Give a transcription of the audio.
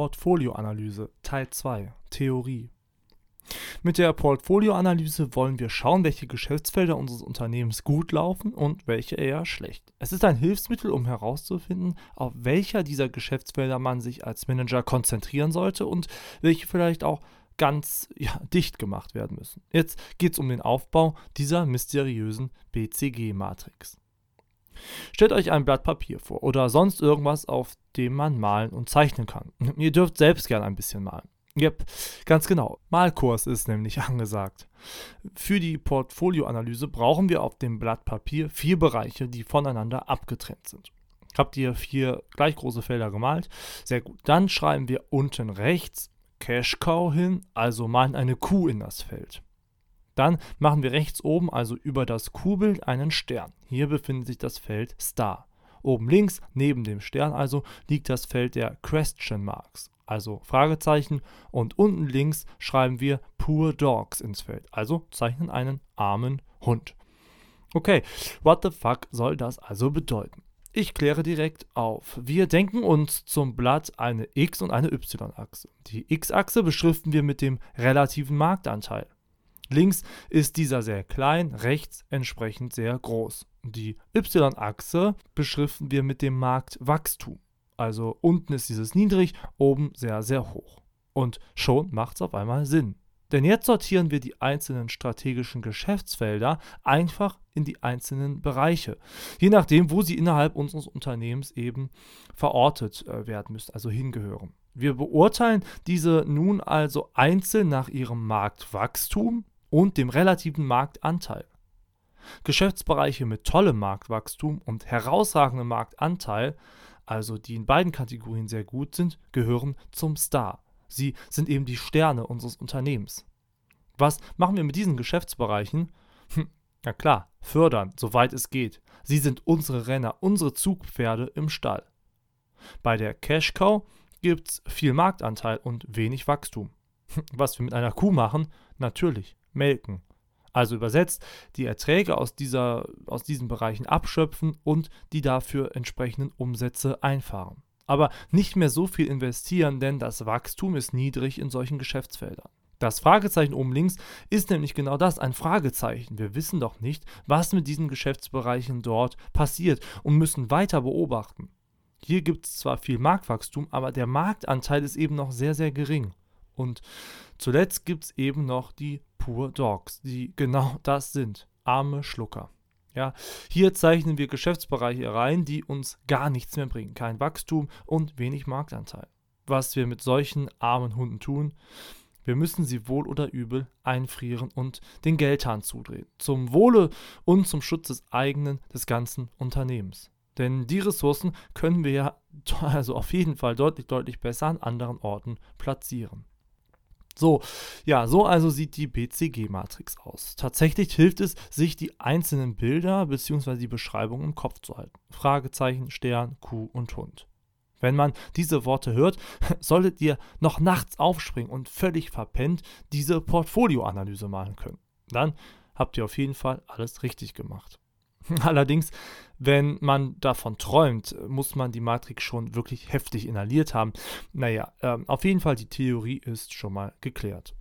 Portfolioanalyse Teil 2 Theorie. Mit der Portfolioanalyse wollen wir schauen, welche Geschäftsfelder unseres Unternehmens gut laufen und welche eher schlecht. Es ist ein Hilfsmittel, um herauszufinden, auf welcher dieser Geschäftsfelder man sich als Manager konzentrieren sollte und welche vielleicht auch ganz ja, dicht gemacht werden müssen. Jetzt geht es um den Aufbau dieser mysteriösen BCG-Matrix. Stellt euch ein Blatt Papier vor oder sonst irgendwas, auf dem man malen und zeichnen kann. Ihr dürft selbst gerne ein bisschen malen. Yep, ganz genau. Malkurs ist nämlich angesagt. Für die Portfolioanalyse brauchen wir auf dem Blatt Papier vier Bereiche, die voneinander abgetrennt sind. Habt ihr vier gleich große Felder gemalt? Sehr gut. Dann schreiben wir unten rechts Cash Cow hin, also malen eine Kuh in das Feld. Dann machen wir rechts oben, also über das Kuhbild, einen Stern. Hier befindet sich das Feld Star. Oben links, neben dem Stern also, liegt das Feld der Question Marks, also Fragezeichen. Und unten links schreiben wir Poor Dogs ins Feld, also zeichnen einen armen Hund. Okay, what the fuck soll das also bedeuten? Ich kläre direkt auf. Wir denken uns zum Blatt eine X- und eine Y-Achse. Die X-Achse beschriften wir mit dem relativen Marktanteil. Links ist dieser sehr klein, rechts entsprechend sehr groß. Die Y-Achse beschriften wir mit dem Marktwachstum. Also unten ist dieses niedrig, oben sehr, sehr hoch. Und schon macht es auf einmal Sinn. Denn jetzt sortieren wir die einzelnen strategischen Geschäftsfelder einfach in die einzelnen Bereiche, je nachdem, wo sie innerhalb unseres Unternehmens eben verortet äh, werden müssen, also hingehören. Wir beurteilen diese nun also einzeln nach ihrem Marktwachstum und dem relativen Marktanteil. Geschäftsbereiche mit tollem Marktwachstum und herausragendem Marktanteil, also die in beiden Kategorien sehr gut sind, gehören zum Star. Sie sind eben die Sterne unseres Unternehmens. Was machen wir mit diesen Geschäftsbereichen? Hm, na klar, fördern, soweit es geht. Sie sind unsere Renner, unsere Zugpferde im Stall. Bei der Cash Cow gibt es viel Marktanteil und wenig Wachstum. Was wir mit einer Kuh machen? Natürlich, melken. Also übersetzt, die Erträge aus, dieser, aus diesen Bereichen abschöpfen und die dafür entsprechenden Umsätze einfahren aber nicht mehr so viel investieren, denn das Wachstum ist niedrig in solchen Geschäftsfeldern. Das Fragezeichen oben links ist nämlich genau das, ein Fragezeichen. Wir wissen doch nicht, was mit diesen Geschäftsbereichen dort passiert und müssen weiter beobachten. Hier gibt es zwar viel Marktwachstum, aber der Marktanteil ist eben noch sehr, sehr gering. Und zuletzt gibt es eben noch die Poor Dogs, die genau das sind, arme Schlucker. Ja, hier zeichnen wir Geschäftsbereiche rein, die uns gar nichts mehr bringen. Kein Wachstum und wenig Marktanteil. Was wir mit solchen armen Hunden tun, wir müssen sie wohl oder übel einfrieren und den Geldhahn zudrehen. Zum Wohle und zum Schutz des eigenen, des ganzen Unternehmens. Denn die Ressourcen können wir ja also auf jeden Fall deutlich, deutlich besser an anderen Orten platzieren. So, ja, so also sieht die BCG-Matrix aus. Tatsächlich hilft es, sich die einzelnen Bilder bzw. die Beschreibung im Kopf zu halten. Fragezeichen, Stern, Kuh und Hund. Wenn man diese Worte hört, solltet ihr noch nachts aufspringen und völlig verpennt diese Portfolioanalyse machen können. Dann habt ihr auf jeden Fall alles richtig gemacht. Allerdings, wenn man davon träumt, muss man die Matrix schon wirklich heftig inhaliert haben. Naja, äh, auf jeden Fall, die Theorie ist schon mal geklärt.